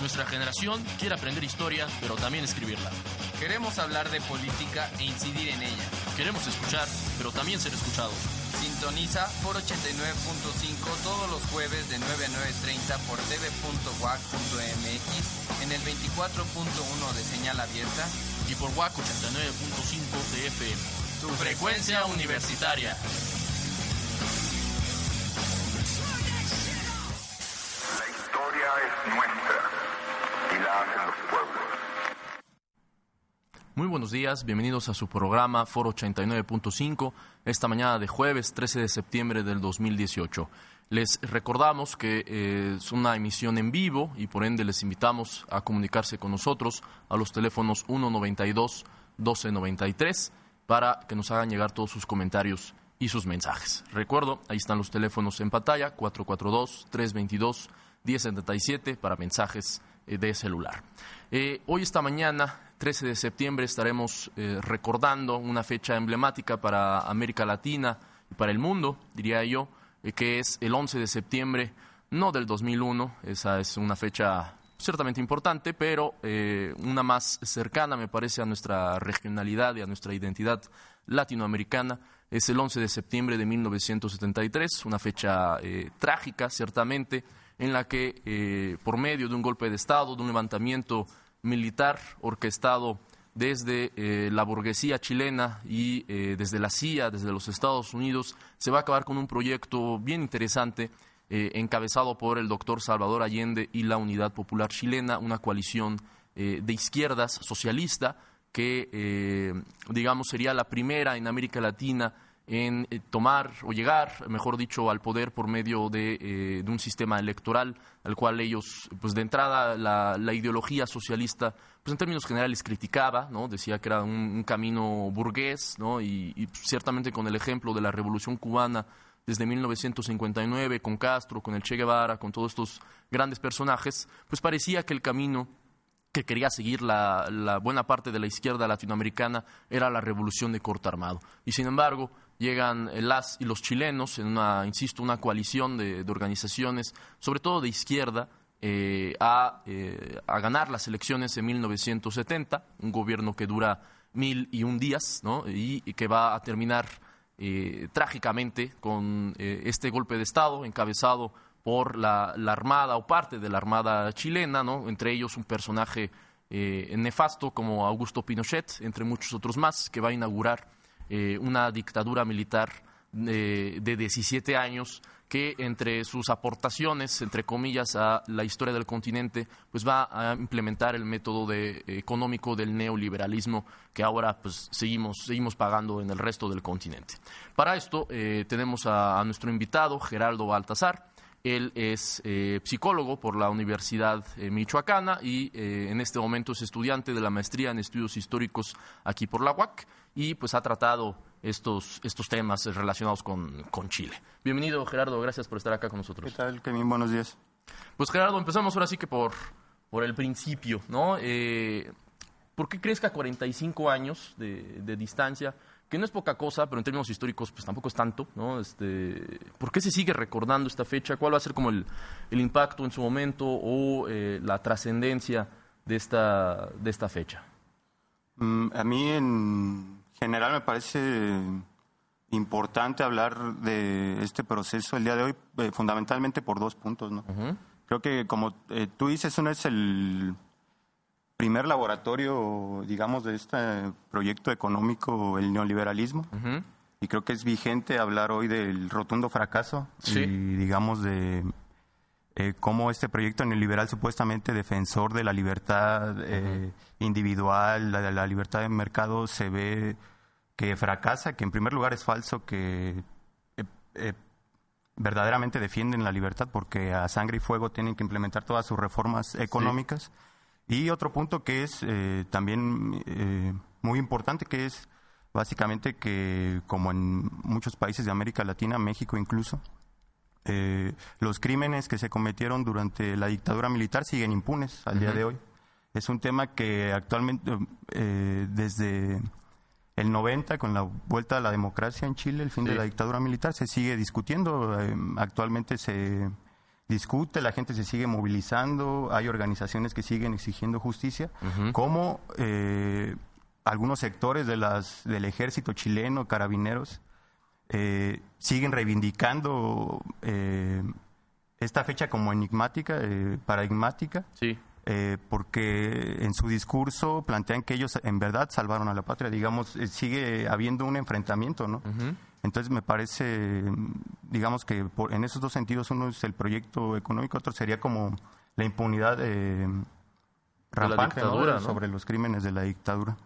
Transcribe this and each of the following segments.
Nuestra generación quiere aprender historia, pero también escribirla. Queremos hablar de política e incidir en ella. Queremos escuchar, pero también ser escuchados. Sintoniza por 89.5 todos los jueves de 9 a 9.30 por tv.wac.mx en el 24.1 de señal abierta y por WAC 89.5 de FM. Tu frecuencia universitaria. Y la hacen los pueblos. Muy buenos días, bienvenidos a su programa Foro 89.5, esta mañana de jueves 13 de septiembre del 2018. Les recordamos que eh, es una emisión en vivo y por ende les invitamos a comunicarse con nosotros a los teléfonos 192-1293 para que nos hagan llegar todos sus comentarios y sus mensajes. Recuerdo, ahí están los teléfonos en pantalla, 442-322. 1077 para mensajes eh, de celular. Eh, hoy, esta mañana, 13 de septiembre, estaremos eh, recordando una fecha emblemática para América Latina y para el mundo, diría yo, que es el 11 de septiembre, no del 2001, esa es una fecha ciertamente importante, pero una más cercana, me parece, a nuestra regionalidad y a nuestra identidad latinoamericana. Es el 11 de septiembre de 1973, una fecha trágica, ciertamente, en la que, eh, por medio de un golpe de Estado, de un levantamiento militar orquestado desde eh, la burguesía chilena y eh, desde la CIA, desde los Estados Unidos, se va a acabar con un proyecto bien interesante encabezado por el doctor Salvador Allende y la Unidad Popular Chilena, una coalición de izquierdas socialista que, digamos, sería la primera en América Latina en eh, tomar o llegar, mejor dicho, al poder por medio de, eh, un sistema electoral al cual ellos, pues de entrada, la, ideología socialista, pues en términos generales criticaba, ¿no? Decía que era un, camino burgués, ¿no? Y, ciertamente con el ejemplo de la Revolución Cubana desde 1959, con Castro, con el Che Guevara, con todos estos grandes personajes, pues parecía que el camino que quería seguir la, la, buena parte de la izquierda latinoamericana era la revolución de corto armado. Y sin embargo, llegan las y los chilenos en una, insisto, una coalición de, organizaciones, sobre todo de izquierda, eh, eh, a, ganar las elecciones en 1970, un gobierno que dura mil y un días y, que va a terminar eh, trágicamente con este golpe de Estado encabezado por la, Armada o parte de la Armada chilena, entre ellos un personaje nefasto como Augusto Pinochet, entre muchos otros más, que va a inaugurar eh, una dictadura militar de, de 17 años que entre sus aportaciones, entre comillas, a la historia del continente, pues va a implementar el método de, económico del neoliberalismo que ahora pues seguimos, seguimos pagando en el resto del continente. Para esto eh, tenemos a, nuestro invitado, Geraldo Baltasar. Él es eh, psicólogo por la Universidad Michoacana y en este momento es estudiante de la maestría en estudios históricos aquí por la UAC y pues ha tratado estos, estos temas relacionados con, con Chile. Bienvenido, Gerardo, gracias por estar acá con nosotros. ¿Qué tal, Kevin? Buenos días. Pues Gerardo, empezamos ahora sí que por, por el principio, ¿no? Eh, ¿Por qué crees que a 45 años de, de, distancia, que no es poca cosa, pero en términos históricos pues tampoco es tanto, ¿no? Este, ¿Por qué se sigue recordando esta fecha? ¿Cuál va a ser como el, el impacto en su momento o eh, la trascendencia de esta, de esta fecha? Mm, a mí en general me parece importante hablar de este proceso el día de hoy, eh, fundamentalmente por dos puntos. ¿no? Creo que, como eh, tú dices, uno es el primer laboratorio, digamos, de este proyecto económico, el neoliberalismo. Y creo que es vigente hablar hoy del rotundo fracaso y, digamos, de eh, cómo este proyecto neoliberal supuestamente defensor de la libertad eh, individual, la, la, libertad de mercado, se ve que fracasa, que en primer lugar es falso, que eh, verdaderamente defienden la libertad porque a sangre y fuego tienen que implementar todas sus reformas económicas. Y otro punto que es eh, también eh, muy importante, que es básicamente que, como en muchos países de América Latina, México incluso, eh, los crímenes que se cometieron durante la dictadura militar siguen impunes al día de hoy. Es un tema que actualmente, desde el 90, con la vuelta a la democracia en Chile, el fin de la dictadura militar, se sigue discutiendo. actualmente se discute, la gente se sigue movilizando, hay organizaciones que siguen exigiendo justicia, como eh, algunos sectores de las, del ejército chileno, carabineros, eh, siguen reivindicando eh, esta fecha como enigmática, paradigmática. porque en su discurso plantean que ellos en verdad salvaron a la patria. Digamos, sigue habiendo un enfrentamiento, ¿no? Entonces me parece, digamos que en esos dos sentidos, uno es el proyecto económico, otro sería como la impunidad eh, rampante sobre los crímenes de la dictadura.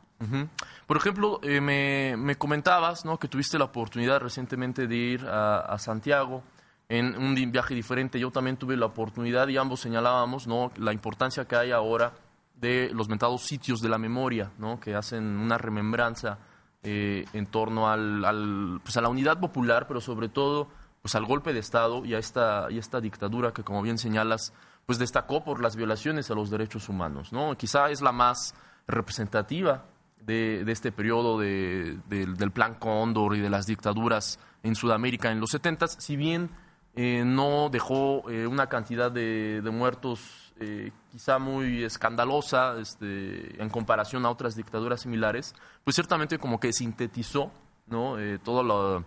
Por ejemplo, eh, me, comentabas ¿no? que tuviste la oportunidad recientemente de ir a, Santiago en un viaje diferente. Yo también tuve la oportunidad y ambos señalábamos ¿no? la importancia que hay ahora de los mentados sitios de la memoria, ¿no? que hacen una remembranza eh, en torno al, pues a la unidad popular, pero sobre todo pues al golpe de Estado y a esta, y esta dictadura que, como bien señalas, pues destacó por las violaciones a los derechos humanos. ¿no? Quizá es la más representativa de, este periodo del Plan Cóndor y de las dictaduras en Sudamérica en los 70, si bien eh, no dejó eh, una cantidad de, de muertos eh, quizá muy escandalosa este, en comparación a otras dictaduras similares, pues ciertamente como que sintetizó ¿no? Eh, toda la,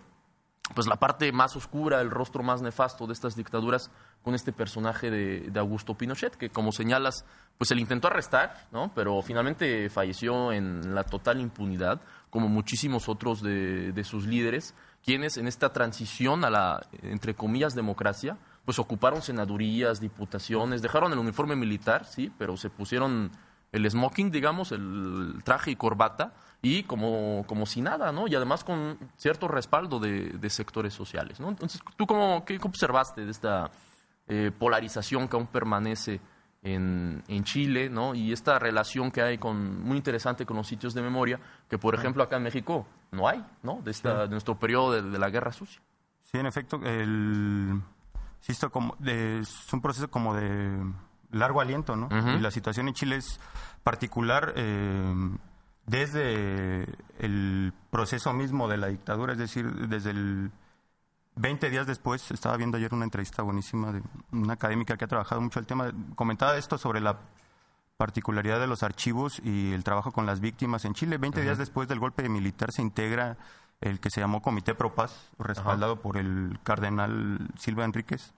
pues la parte más oscura, el rostro más nefasto de estas dictaduras con este personaje de, Augusto Pinochet, que como señalas, pues se le intentó arrestar, ¿no? pero finalmente falleció en la total impunidad, como muchísimos otros de, de sus líderes, quienes en esta transición a la, entre comillas, democracia, pues ocuparon senadurías, diputaciones, dejaron el uniforme militar, sí, pero se pusieron el smoking, digamos, el traje y corbata, y como, como si nada, ¿no? Y además con cierto respaldo de, sectores sociales, ¿no? Entonces, ¿tú cómo, qué observaste de esta eh, polarización que aún permanece en, en, Chile, ¿no? Y esta relación que hay con, muy interesante con los sitios de memoria, que por ejemplo acá en México no hay, ¿no? De, esta, de nuestro periodo de, de la Guerra Sucia. Sí, en efecto, el como es un proceso como de largo aliento, ¿no? Y la situación en Chile es particular eh, desde el proceso mismo de la dictadura, es decir, desde el 20 días después, estaba viendo ayer una entrevista buenísima de una académica que ha trabajado mucho el tema, comentaba esto sobre la particularidad de los archivos y el trabajo con las víctimas en Chile. 20 días después del golpe militar se integra el que se llamó Comité Pro Paz, respaldado por el cardenal Silva Enríquez,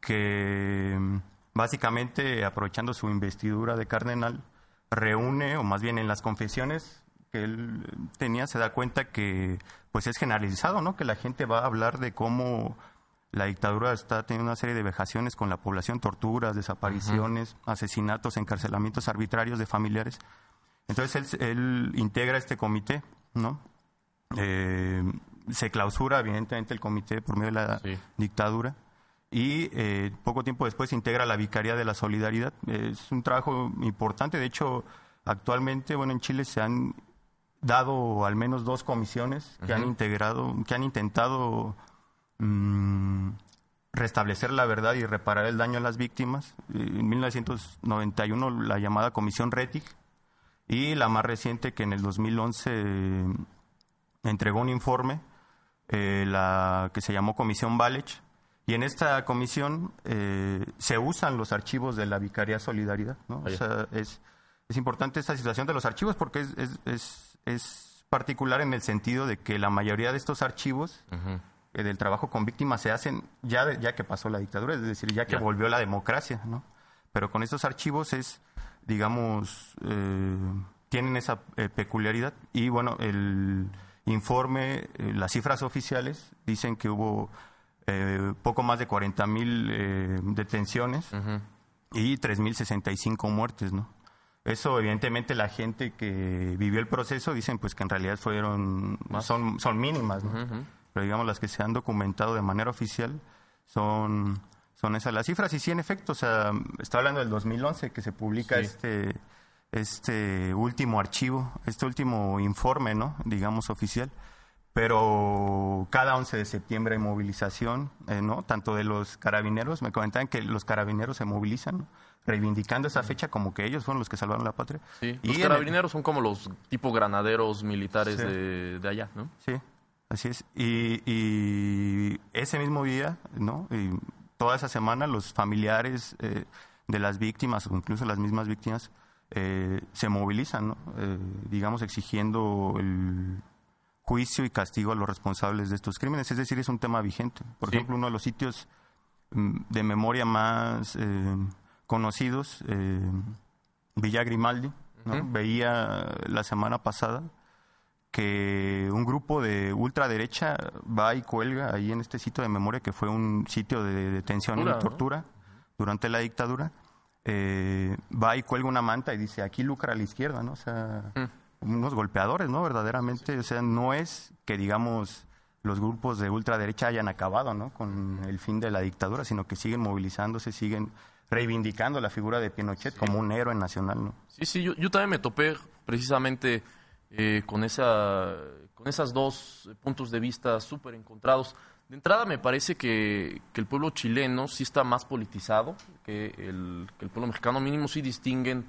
que mm, básicamente, aprovechando su investidura de cardenal, reúne, o más bien en las confesiones que él tenía, se da cuenta que pues es generalizado, ¿no? Que la gente va a hablar de cómo la dictadura está teniendo una serie de vejaciones con la población, torturas, desapariciones, asesinatos, encarcelamientos arbitrarios de familiares. Entonces él, él integra este comité, ¿no? Eh, se clausura, evidentemente, el comité por medio de la dictadura y eh, poco tiempo después se integra la Vicaría de la Solidaridad. Es un trabajo importante. De hecho, actualmente, bueno, en Chile se han dado al menos dos comisiones que han integrado, que han intentado mm, restablecer la verdad y reparar el daño a las víctimas. En 1991 la llamada Comisión RETIC y la más reciente que en el 2011 entregó un informe eh, la que se llamó Comisión Valech, y en esta comisión eh, se usan los archivos de la Vicaría Solidaridad. ¿no? O sea, es, es, importante esta situación de los archivos porque es, es, es, particular en el sentido de que la mayoría de estos archivos eh, del trabajo con víctimas se hacen ya, ya que pasó la dictadura, es decir, ya que volvió la democracia. ¿no? Pero con estos archivos es, digamos, tienen esa peculiaridad. Y bueno, el informe, eh, las cifras oficiales dicen que hubo eh, poco más de 40 mil eh, detenciones y 3.065 muertes, ¿no? Eso, evidentemente, la gente que vivió el proceso dicen pues que en realidad fueron, son, son mínimas, ¿no? Pero digamos, las que se han documentado de manera oficial Son, son esas las cifras. Y sí, en efecto, o sea, está hablando del 2011 que se publica Sí. este, este último archivo, este último informe, ¿no? Digamos oficial. Pero cada 11 de septiembre hay movilización, eh, ¿no? Tanto de los carabineros, me comentaban que los carabineros se movilizan, ¿no? reivindicando esa fecha como que ellos fueron los que salvaron la patria. Sí, Y los el- carabineros son como los tipo granaderos militares Sí. de, de allá, ¿no? Sí, así es. Y, y ese mismo día, ¿no? Y toda esa semana los familiares eh, de las víctimas o incluso las mismas víctimas eh, se movilizan, ¿no? Eh, digamos, exigiendo el juicio y castigo a los responsables de estos crímenes. Es decir, es un tema vigente. Por Sí. ejemplo, uno de los sitios mm, de memoria más eh, conocidos, eh, Villa Grimaldi, veía la semana pasada que un grupo de ultraderecha va y cuelga ahí en este sitio de memoria que fue un sitio de detención y tortura durante la dictadura, eh, va y cuelga una manta y dice, aquí lucra la izquierda, ¿no? O sea, unos golpeadores, ¿no? Verdaderamente, o sea, no es que, digamos, los grupos de ultraderecha hayan acabado, ¿no? Con el fin de la dictadura, sino que siguen movilizándose, siguen reivindicando la figura de Pinochet como un héroe nacional, ¿no? Sí, sí, yo, yo también me topé precisamente eh, con, esa, con esas dos puntos de vista súper encontrados. De entrada me parece que, el pueblo chileno sí está más politizado que el, que el pueblo mexicano, mínimo sí distinguen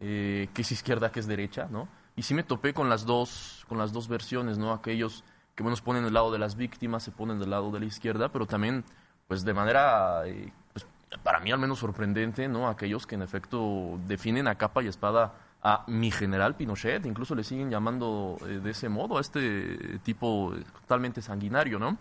eh, qué es izquierda, qué es derecha, ¿no? Y sí me topé con las dos, con las dos versiones, ¿no? Aquellos que bueno, se ponen del lado de las víctimas, se ponen del lado de la izquierda, pero también, pues de manera, eh, pues, para mí al menos sorprendente, ¿no? Aquellos que en efecto definen a capa y espada a mi general Pinochet, incluso le siguen llamando eh, de ese modo a este tipo totalmente sanguinario, ¿no?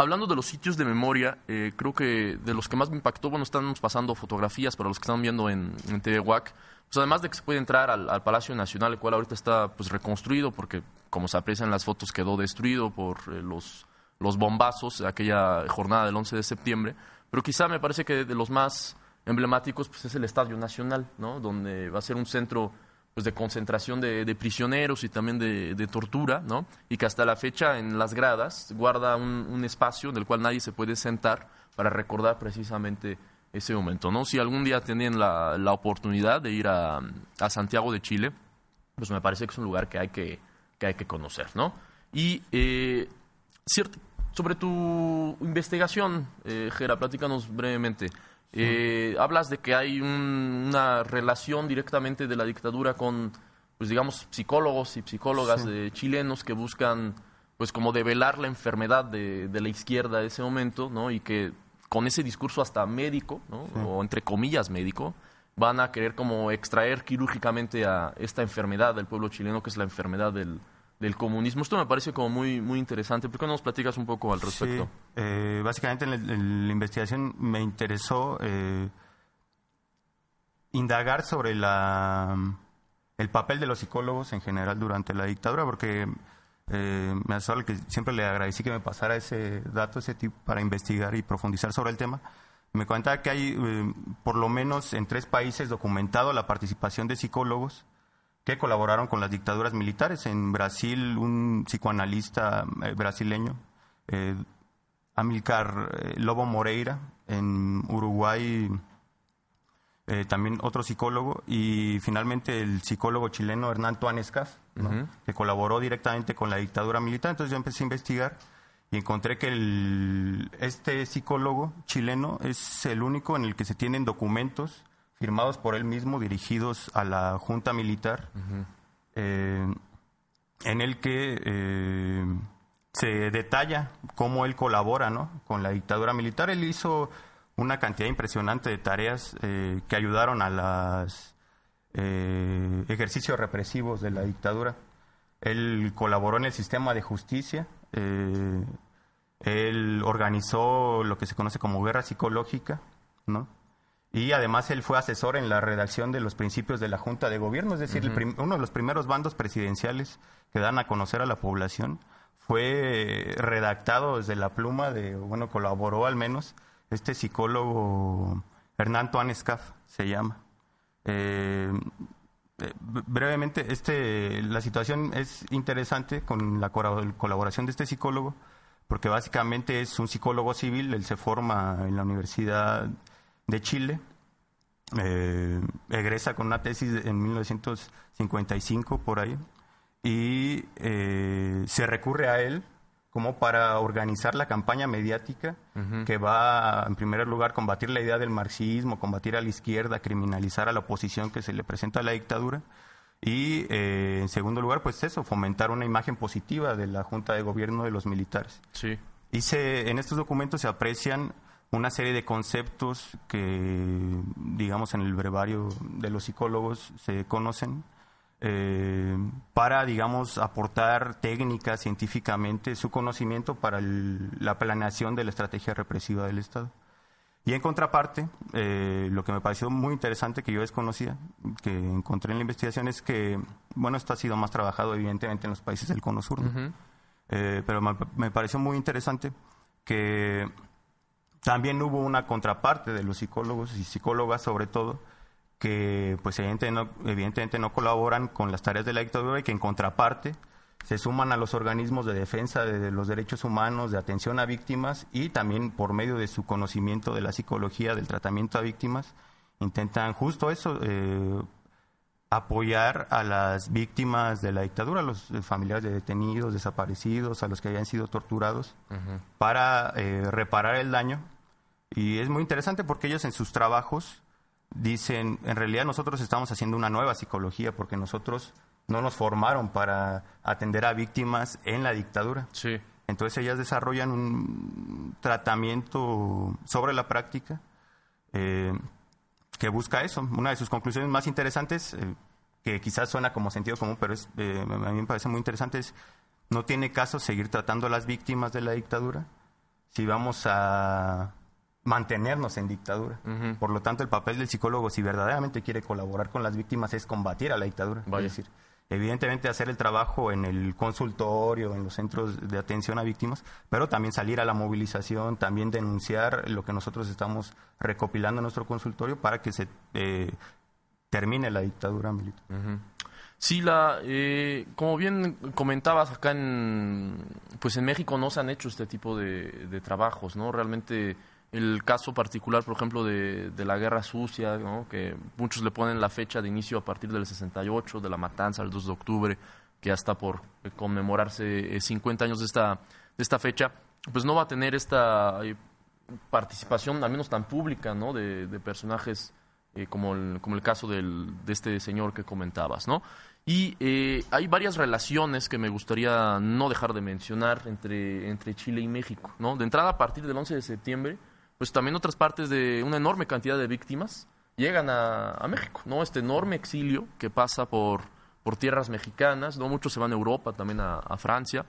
Hablando de los sitios de memoria, eh, creo que de los que más me impactó, bueno, estamos pasando fotografías para los que están viendo en, en TV WAC, pues además de que se puede entrar al, al Palacio Nacional, el cual ahorita está pues reconstruido, porque como se aprecia en las fotos quedó destruido por eh, los, los bombazos de aquella jornada del 11 de septiembre, pero quizá me parece que de los más emblemáticos pues es el Estadio Nacional, ¿no? Donde va a ser un centro pues de concentración de, prisioneros y también de, tortura, ¿no? Y que hasta la fecha en las gradas guarda un, espacio en el cual nadie se puede sentar para recordar precisamente ese momento, ¿no? Si algún día tienen la, oportunidad de ir a, Santiago de Chile, pues me parece que es un lugar que hay que, que, hay que conocer, ¿no? Y eh, sobre tu investigación, eh, Gera, platícanos brevemente. Eh, hablas de que hay un- una relación directamente de la dictadura con, pues digamos, psicólogos y psicólogas eh, chilenos que buscan, pues como develar la enfermedad de, de la izquierda de ese momento, ¿no? Y que con ese discurso hasta médico, ¿no? O entre comillas médico, van a querer como extraer quirúrgicamente a esta enfermedad del pueblo chileno, que es la enfermedad del, del comunismo. Esto me parece como muy, muy interesante. ¿Por qué no nos platicas un poco al respecto? Sí, eh, básicamente en, la- investigación me interesó eh, indagar sobre la, el papel de los psicólogos en general durante la dictadura, porque eh, me aseguro que siempre le agradecí que me pasara ese dato, ese tipo, para investigar y profundizar sobre el tema. Me comentaba que hay, por lo menos en tres países, documentado la participación de psicólogos que colaboraron con las dictaduras militares. En Brasil, un psicoanalista eh, brasileño, eh, Amilcar eh, Lobo Moreira. En Uruguay, eh, también otro psicólogo. Y finalmente el psicólogo chileno Hernán Tuanescaf, ¿no? que colaboró directamente con la dictadura militar. Entonces yo empecé a investigar y encontré que el- este psicólogo chileno es el único en el que se tienen documentos firmados por él mismo dirigidos a la junta militar eh, en el que eh, se detalla cómo él colabora ¿no? con la dictadura militar. Él hizo una cantidad impresionante de tareas eh, que ayudaron a los ejercicios represivos de la dictadura. Él colaboró en el sistema de justicia. él organizó lo que se conoce como guerra psicológica, ¿no? Y además él fue asesor en la redacción de los principios de la Junta de Gobierno, es decir, el prim- uno de los primeros bandos presidenciales que dan a conocer a la población fue redactado desde la pluma de, bueno, colaboró al menos este psicólogo Hernán Tuanescaf, se llama. Eh, eh, brevemente, este, la situación es interesante con la colaboración de este psicólogo, porque básicamente es un psicólogo civil, él se forma en la Universidad de Chile, eh, egresa con una tesis en 1955 por ahí, y eh, se recurre a él como para organizar la campaña mediática que va, en primer lugar, combatir la idea del marxismo, combatir a la izquierda, criminalizar a la oposición que se le presenta a la dictadura. Y, eh, en segundo lugar, pues eso, fomentar una imagen positiva de la Junta de Gobierno de los militares. Sí. Y se, en estos documentos se aprecian una serie de conceptos que, digamos, en el brevario de los psicólogos se conocen, eh, para, digamos, aportar técnicas científicamente su conocimiento para la planeación de la estrategia represiva del Estado. Y en contraparte, eh, lo que me pareció muy interesante, que yo desconocía, que encontré en la investigación, es que, bueno, esto ha sido más trabajado evidentemente en los países del Cono Sur, eh, pero me, me, pareció muy interesante que también hubo una contraparte de los psicólogos y psicólogas sobre todo, que pues evidentemente no, colaboran con las tareas de la dictadura y que en contraparte se suman a los organismos de defensa de los derechos humanos, de atención a víctimas y también por medio de su conocimiento de la psicología, del tratamiento a víctimas, intentan justo eso, eh, apoyar a las víctimas de la dictadura, a los familiares de detenidos, desaparecidos, a los que hayan sido torturados, para eh, reparar el daño. Y es muy interesante porque ellos en sus trabajos dicen, en realidad nosotros estamos haciendo una nueva psicología porque nosotros no nos formaron para atender a víctimas en la dictadura. Sí. Entonces ellas desarrollan un tratamiento sobre la práctica eh, que busca eso. Una de sus conclusiones más interesantes, eh, que quizás suena como sentido común, pero es, eh, a mí me parece muy interesante, es no tiene caso seguir tratando a las víctimas de la dictadura si vamos a mantenernos en dictadura. Por lo tanto, el papel del psicólogo, si verdaderamente quiere colaborar con las víctimas, es combatir a la dictadura. Es decir, evidentemente hacer el trabajo en el consultorio, en los centros de atención a víctimas, pero también salir a la movilización, también denunciar lo que nosotros estamos recopilando en nuestro consultorio para que se eh, termine la dictadura militar. Sí, la, eh, como bien comentabas acá en, pues en México no se han hecho este tipo de, de trabajos, ¿no? Realmente el caso particular, por ejemplo, de, la guerra sucia, que muchos le ponen la fecha de inicio a partir del 68, de la matanza, el 2 de octubre, que hasta por conmemorarse 50 eh, años de esta, de esta fecha, pues no va a tener esta eh, participación, al menos tan pública, ¿no? de, personajes eh, como, el, como el caso del, de este señor que comentabas, ¿no? Y hay varias relaciones que me gustaría no dejar de mencionar entre, entre Chile y México, ¿no? De entrada, a partir del 11 de septiembre, pues también otras partes de una enorme cantidad de víctimas llegan a, México, ¿no? Este enorme exilio que pasa por, por tierras mexicanas, ¿no? Muchos se van a Europa, también a, Francia,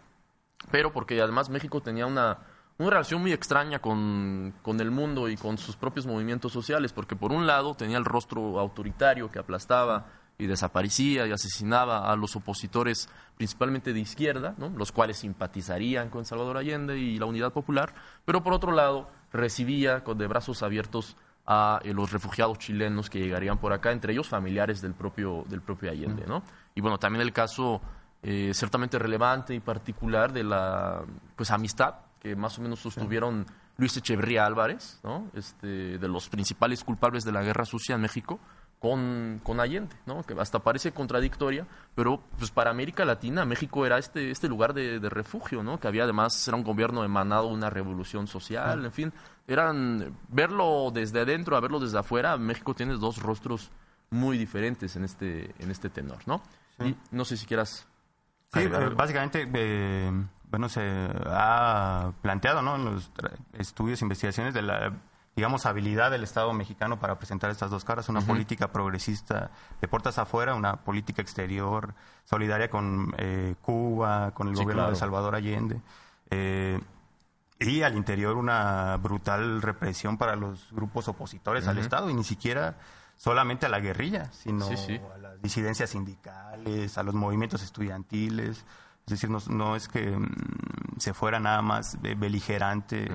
pero porque además México tenía una, una relación muy extraña con, con, el mundo y con sus propios movimientos sociales, porque por un lado tenía el rostro autoritario que aplastaba y desaparecía y asesinaba a los opositores principalmente de izquierda, ¿no? los cuales simpatizarían con Salvador Allende y la Unidad Popular, pero por otro lado recibía con de brazos abiertos a eh, los refugiados chilenos que llegarían por acá, entre ellos familiares del propio, del propio Allende, ¿no? Y bueno, también el caso eh, ciertamente relevante y particular de la pues amistad que más o menos sostuvieron Luis Echeverría Álvarez, ¿no? Este, de los principales culpables de la guerra sucia en México, con, con Allende, ¿no? que hasta parece contradictoria, pero pues para América Latina México era este, este lugar de, refugio, ¿no? que había además, era un gobierno emanado de una revolución social, en fin, eran, verlo desde adentro a verlo desde afuera, México tiene dos rostros muy diferentes en este, en este tenor, ¿no? Y no sé si quieras... Sí, básicamente, eh, bueno, se ha planteado, ¿no? En los estudios, investigaciones de la digamos, habilidad del Estado mexicano para presentar estas dos caras, una política progresista de puertas afuera, una política exterior solidaria con eh, Cuba, con el gobierno de Salvador Allende, eh, y al interior una brutal represión para los grupos opositores al Estado, y ni siquiera solamente a la guerrilla, sino a las disidencias sindicales, a los movimientos estudiantiles, es decir, no, es que mm, se fuera nada más beligerante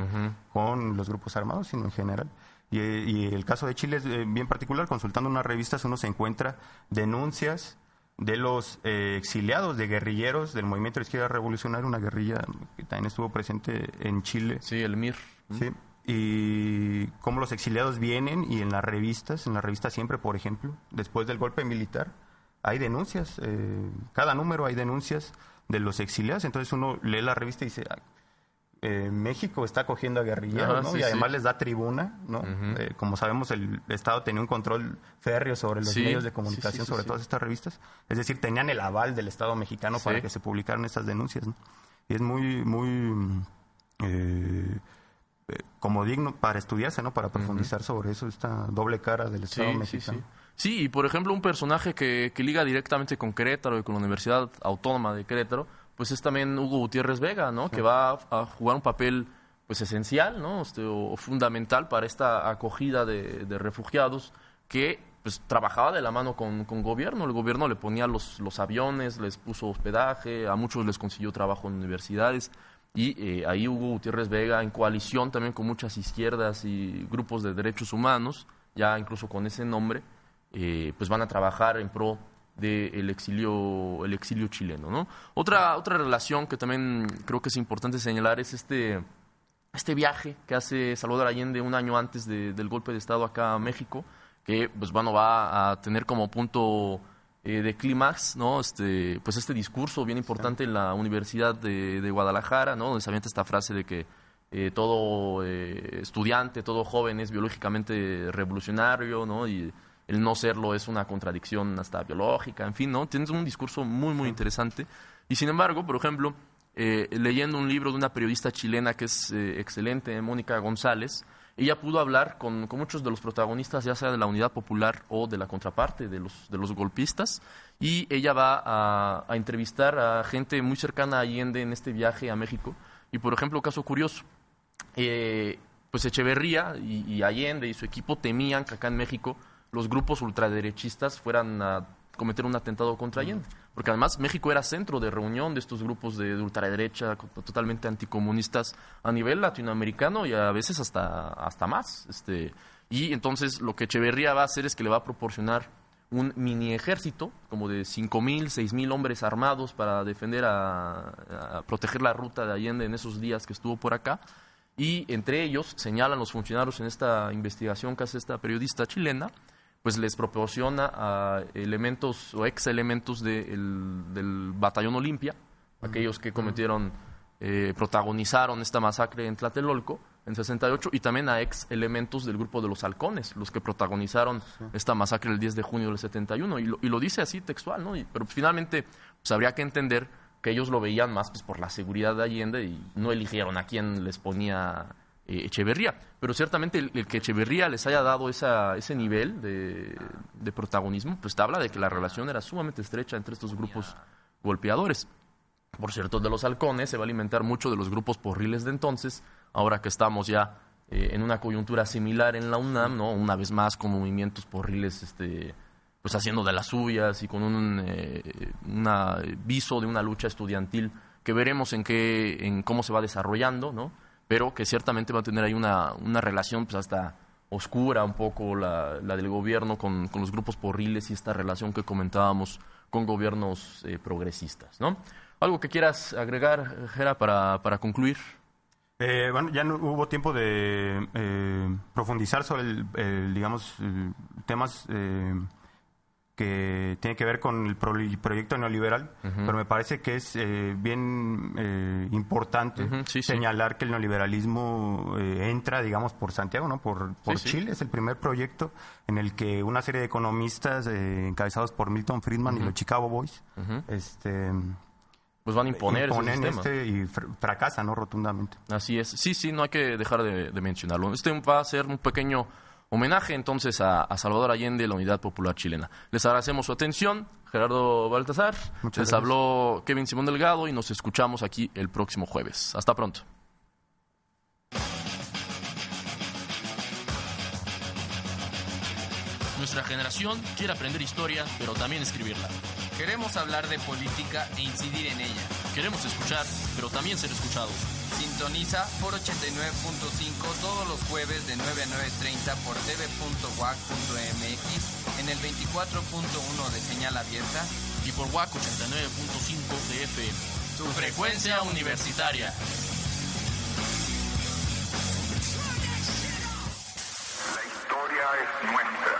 con los grupos armados, sino en general. Y, el caso de Chile es eh, bien particular. Consultando unas revistas uno se encuentra denuncias de los eh, exiliados, de guerrilleros del movimiento de izquierda revolucionaria, una guerrilla que también estuvo presente en Chile. Sí, el MIR. Sí. Y cómo los exiliados vienen y en las revistas, en la revista Siempre, por ejemplo, después del golpe militar, hay denuncias. eh, cada número hay denuncias de los exiliados. Entonces uno lee la revista y dice, eh, México está cogiendo a guerrilleros, Ajá, ¿no? sí, y además sí. les da tribuna, ¿no? Eh, como sabemos, el Estado tenía un control férreo sobre los Sí, medios de comunicación, sobre todas estas revistas. Es decir, tenían el aval del Estado mexicano para que se publicaran estas denuncias, ¿no? Y es muy, muy... eh, como digno para estudiarse, ¿no? Para profundizar sobre eso, esta doble cara del Estado Sí, sí, mexicano. Sí. Y por ejemplo, un personaje que, que liga directamente con Querétaro y con la Universidad Autónoma de Querétaro, pues es también Hugo Gutiérrez Vega, ¿no? Que va a, jugar un papel pues esencial, ¿no? Este, o, fundamental para esta acogida de, de refugiados que pues trabajaba de la mano con, con gobierno. El gobierno le ponía los, los aviones, les puso hospedaje, a muchos les consiguió trabajo en universidades. Y eh, ahí Hugo Gutiérrez Vega, en coalición también con muchas izquierdas y grupos de derechos humanos, ya incluso con ese nombre, eh, pues van a trabajar en pro del exilio, el exilio chileno. ¿no? Otra, otra relación que también creo que es importante señalar es este, este viaje que hace Salvador Allende un año antes de- del golpe de Estado acá a México, que pues bueno, va a tener como punto eh, de clímax, ¿no? Este, pues este discurso bien importante en la Universidad de, Guadalajara, ¿no? Donde se avienta esta frase de que eh, todo eh, estudiante, todo joven es biológicamente revolucionario, ¿no? Y el no serlo es una contradicción hasta biológica, en fin, ¿no? Tienes un discurso muy, muy interesante. Y sin embargo, por ejemplo, eh, leyendo un libro de una periodista chilena que es eh, excelente, Mónica González, ella pudo hablar con, con muchos de los protagonistas, ya sea de la Unidad Popular o de la contraparte, de los, de los golpistas, y ella va a, a entrevistar a gente muy cercana a Allende en este viaje a México. Y, por ejemplo, caso curioso, eh, pues Echeverría y, y Allende y su equipo temían que acá en México los grupos ultraderechistas fueran a cometer un atentado contra Allende. Porque además México era centro de reunión de estos grupos de, de ultraderecha totalmente anticomunistas a nivel latinoamericano y a veces hasta, hasta más. Este, y entonces lo que Echeverría va a hacer es que le va a proporcionar un mini ejército, como de 5.000, 6.000 hombres armados para defender a, a proteger la ruta de Allende en esos días que estuvo por acá. Y entre ellos, señalan los funcionarios en esta investigación que hace esta periodista chilena, pues les proporciona a elementos o ex elementos de el- del batallón Olimpia, aquellos que cometieron, eh, protagonizaron esta masacre en Tlatelolco en 68, y también a ex elementos del grupo de los halcones, los que protagonizaron esta masacre el 10 de junio del 71, y lo, y lo dice así textual, ¿no? Y- pero finalmente pues, habría que entender que ellos lo veían más pues, por la seguridad de Allende y no eligieron a quién les ponía eh, Echeverría. Pero ciertamente el, el que Echeverría les haya dado esa, ese nivel de, de protagonismo, pues te habla de que la relación era sumamente estrecha entre estos grupos golpeadores. Por cierto, de los halcones se va a alimentar mucho de los grupos porriles de entonces, ahora que estamos ya eh, en una coyuntura similar en la UNAM, ¿no? Una vez más con movimientos porriles este, pues haciendo de las suyas y con un eh, una viso de una lucha estudiantil que veremos en qué en cómo se va desarrollando, ¿no? Pero que ciertamente va a tener ahí una, una relación pues hasta oscura un poco la, la del gobierno con, con los grupos porriles y esta relación que comentábamos con gobiernos eh, progresistas, ¿no? ¿Algo que quieras agregar, Gera, para, para concluir? Eh, bueno, ya no hubo tiempo de eh, profundizar sobre, el, digamos, eh, temas que tienen que ver con el pro- proyecto neoliberal, pero me parece que es eh, bien eh, importante sí. señalar que el neoliberalismo eh, entra, digamos, por Santiago, ¿no? Por, por sí. Chile. Es el primer proyecto en el que una serie de economistas eh, encabezados por Milton Friedman y los Chicago Boys, este, Pues van a imponer ese imponen sistema. este y fr- fracasan, ¿no? Rotundamente. Así es. Sí, sí, no hay que dejar de, de mencionarlo. Este va a ser un pequeño homenaje entonces a, a Salvador Allende, la Unidad Popular Chilena. Les agradecemos su atención. Gerardo Baltasar. Muchas Les gracias. habló Kevin Simón Delgado y nos escuchamos aquí el próximo jueves. Hasta pronto. Nuestra generación quiere aprender historia, pero también escribirla. Queremos hablar de política e incidir en ella. Queremos escuchar, pero también ser escuchados. Sintoniza por 89.5 todos los jueves de 9 a 9.30 por tv.wac.mx en el 24.1 de señal abierta y por WAC 89.5 de FM. Tu frecuencia universitaria. La historia es nuestra.